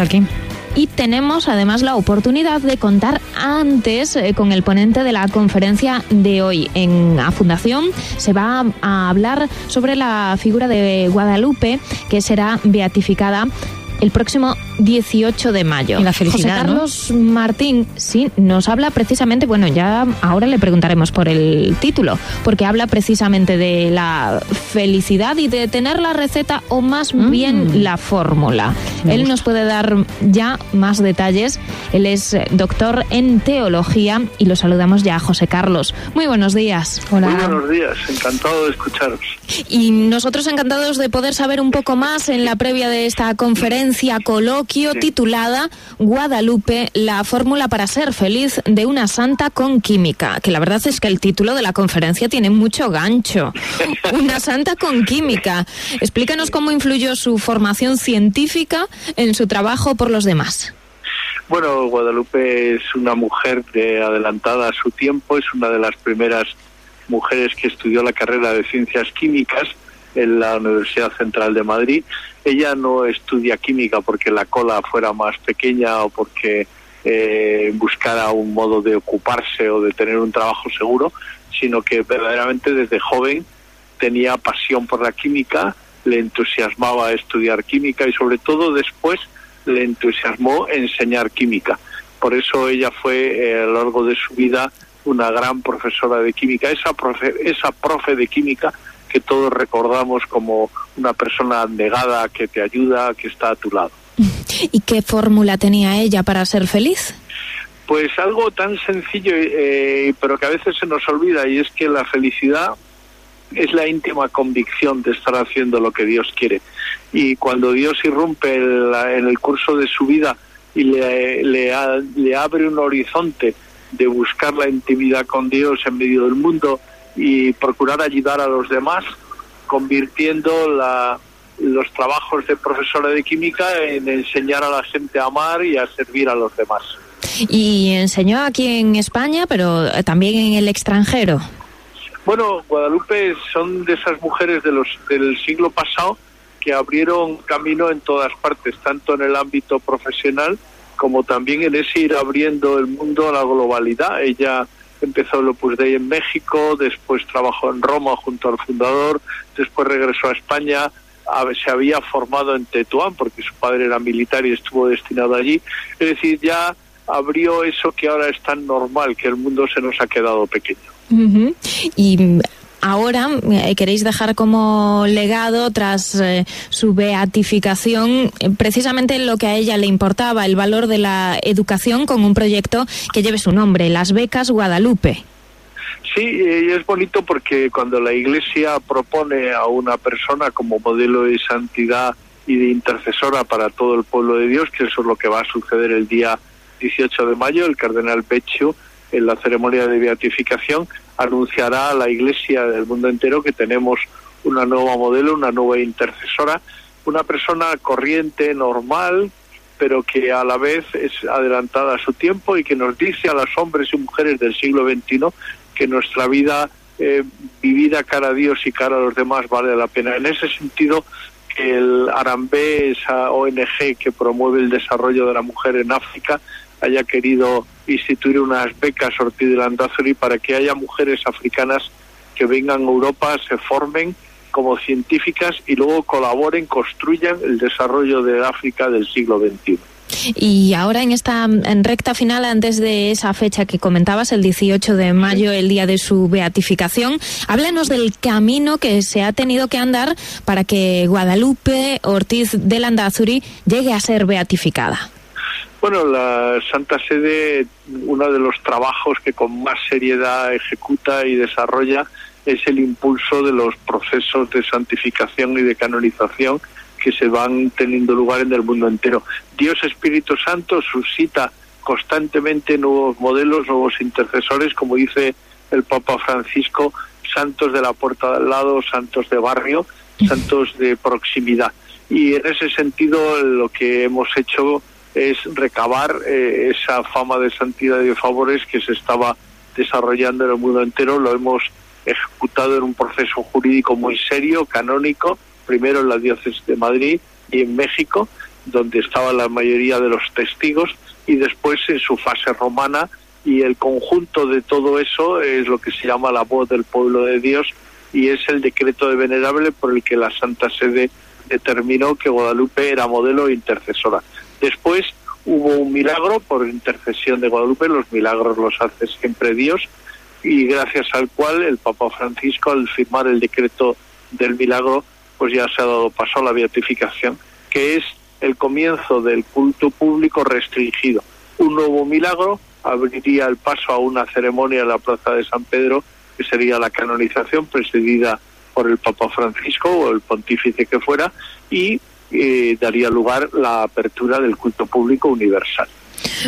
aquí. Y tenemos además la oportunidad de contar antes eh, con el ponente de la conferencia de hoy. En la Fundación se va a hablar sobre la figura de Guadalupe, que será beatificada el próximo 18 de mayo. la felicidad, José Carlos Martín, sí, nos habla precisamente, bueno, ya ahora le preguntaremos por el título, porque habla precisamente de la felicidad y de tener la receta o más Mm. bien la fórmula. Él nos puede dar ya más detalles. Él es doctor en teología y lo saludamos ya a José Carlos. Muy buenos días. Muy buenos días, encantado de escucharos. Y nosotros encantados de poder saber un poco más en la previa de esta conferencia coloquio titulada Guadalupe, la fórmula para ser feliz de una santa con química. Que la verdad es que el título de la conferencia tiene mucho gancho. Una santa con química. Explícanos cómo influyó su formación científica en su trabajo por los demás. Bueno, Guadalupe es una mujer de adelantada a su tiempo, es una de las primeras mujeres que estudió la carrera de ciencias químicas en la Universidad Central de Madrid. Ella no estudia química porque la cola fuera más pequeña o porque eh, buscara un modo de ocuparse o de tener un trabajo seguro, sino que verdaderamente desde joven tenía pasión por la química, le entusiasmaba estudiar química y sobre todo después le entusiasmó enseñar química. Por eso ella fue eh, a lo largo de su vida una gran profesora de química, esa profe, esa profe de química que todos recordamos como una persona negada que te ayuda, que está a tu lado. ¿Y qué fórmula tenía ella para ser feliz? Pues algo tan sencillo, eh, pero que a veces se nos olvida, y es que la felicidad es la íntima convicción de estar haciendo lo que Dios quiere. Y cuando Dios irrumpe en, el curso de su vida y le, le, a, le abre un horizonte de buscar la intimidad con Dios en medio del mundo y procurar ayudar a los demás, convirtiendo la, los trabajos de profesora de química en enseñar a la gente a amar y a servir a los demás. Y enseñó aquí en España, pero también en el extranjero. Bueno, Guadalupe son de esas mujeres de los, del siglo pasado que abrieron camino en todas partes, tanto en el ámbito profesional como también en ese ir abriendo el mundo a la globalidad. Ella empezó el Opus Dei en México, después trabajó en Roma junto al fundador, después regresó a España, se había formado en Tetuán porque su padre era militar y estuvo destinado allí. Es decir, ya abrió eso que ahora es tan normal, que el mundo se nos ha quedado pequeño. Y ahora eh, queréis dejar como legado, tras eh, su beatificación, eh, precisamente lo que a ella le importaba, el valor de la educación con un proyecto que lleve su nombre, las becas Guadalupe. Sí, y es bonito porque cuando la Iglesia propone a una persona como modelo de santidad y de intercesora para todo el pueblo de Dios, que eso es lo que va a suceder el día 18 de mayo, el cardenal Beccio, en la ceremonia de beatificación, anunciará a la Iglesia del mundo entero que tenemos una nueva modelo, una nueva intercesora, una persona corriente, normal, pero que a la vez es adelantada a su tiempo y que nos dice a los hombres y mujeres del siglo XXI que nuestra vida eh, vivida cara a Dios y cara a los demás vale la pena. En ese sentido, el Arambé, esa ONG que promueve el desarrollo de la mujer en África, haya querido instituir unas becas Ortiz de Landazuri para que haya mujeres africanas que vengan a Europa, se formen como científicas y luego colaboren, construyan el desarrollo de África del siglo XXI. Y ahora en esta en recta final, antes de esa fecha que comentabas, el 18 de mayo, el día de su beatificación, háblanos del camino que se ha tenido que andar para que Guadalupe Ortiz de Landazuri llegue a ser beatificada. Bueno, la Santa Sede, uno de los trabajos que con más seriedad ejecuta y desarrolla es el impulso de los procesos de santificación y de canonización que se van teniendo lugar en el mundo entero. Dios Espíritu Santo suscita constantemente nuevos modelos, nuevos intercesores, como dice el Papa Francisco, santos de la puerta del lado, santos de barrio, santos de proximidad. Y en ese sentido lo que hemos hecho es recabar eh, esa fama de santidad y de favores que se estaba desarrollando en el mundo entero. Lo hemos ejecutado en un proceso jurídico muy serio, canónico, primero en la diócesis de Madrid y en México, donde estaba la mayoría de los testigos, y después en su fase romana, y el conjunto de todo eso es lo que se llama la voz del pueblo de Dios, y es el decreto de venerable por el que la Santa Sede determinó que Guadalupe era modelo e intercesora. Después hubo un milagro por intercesión de Guadalupe, los milagros los hace siempre Dios, y gracias al cual el Papa Francisco, al firmar el decreto del milagro, pues ya se ha dado paso a la beatificación, que es el comienzo del culto público restringido. Un nuevo milagro abriría el paso a una ceremonia en la Plaza de San Pedro, que sería la canonización presidida por el Papa Francisco o el pontífice que fuera, y eh, daría lugar la apertura del culto público universal.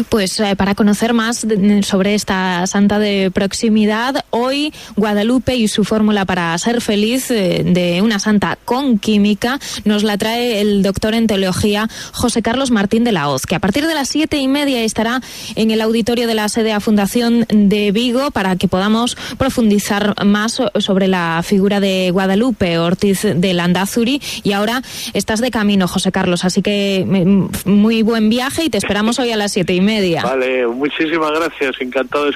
Pues eh, para conocer más sobre esta santa de proximidad, hoy Guadalupe y su fórmula para ser feliz eh, de una santa con química nos la trae el doctor en teología José Carlos Martín de la Hoz, que a partir de las siete y media estará en el auditorio de la sede a Fundación de Vigo para que podamos profundizar más sobre la figura de Guadalupe Ortiz de Landazuri. Y ahora estás de camino, José Carlos, así que mm, muy buen viaje y te esperamos hoy a las siete y media. Vale, muchísimas gracias, encantado de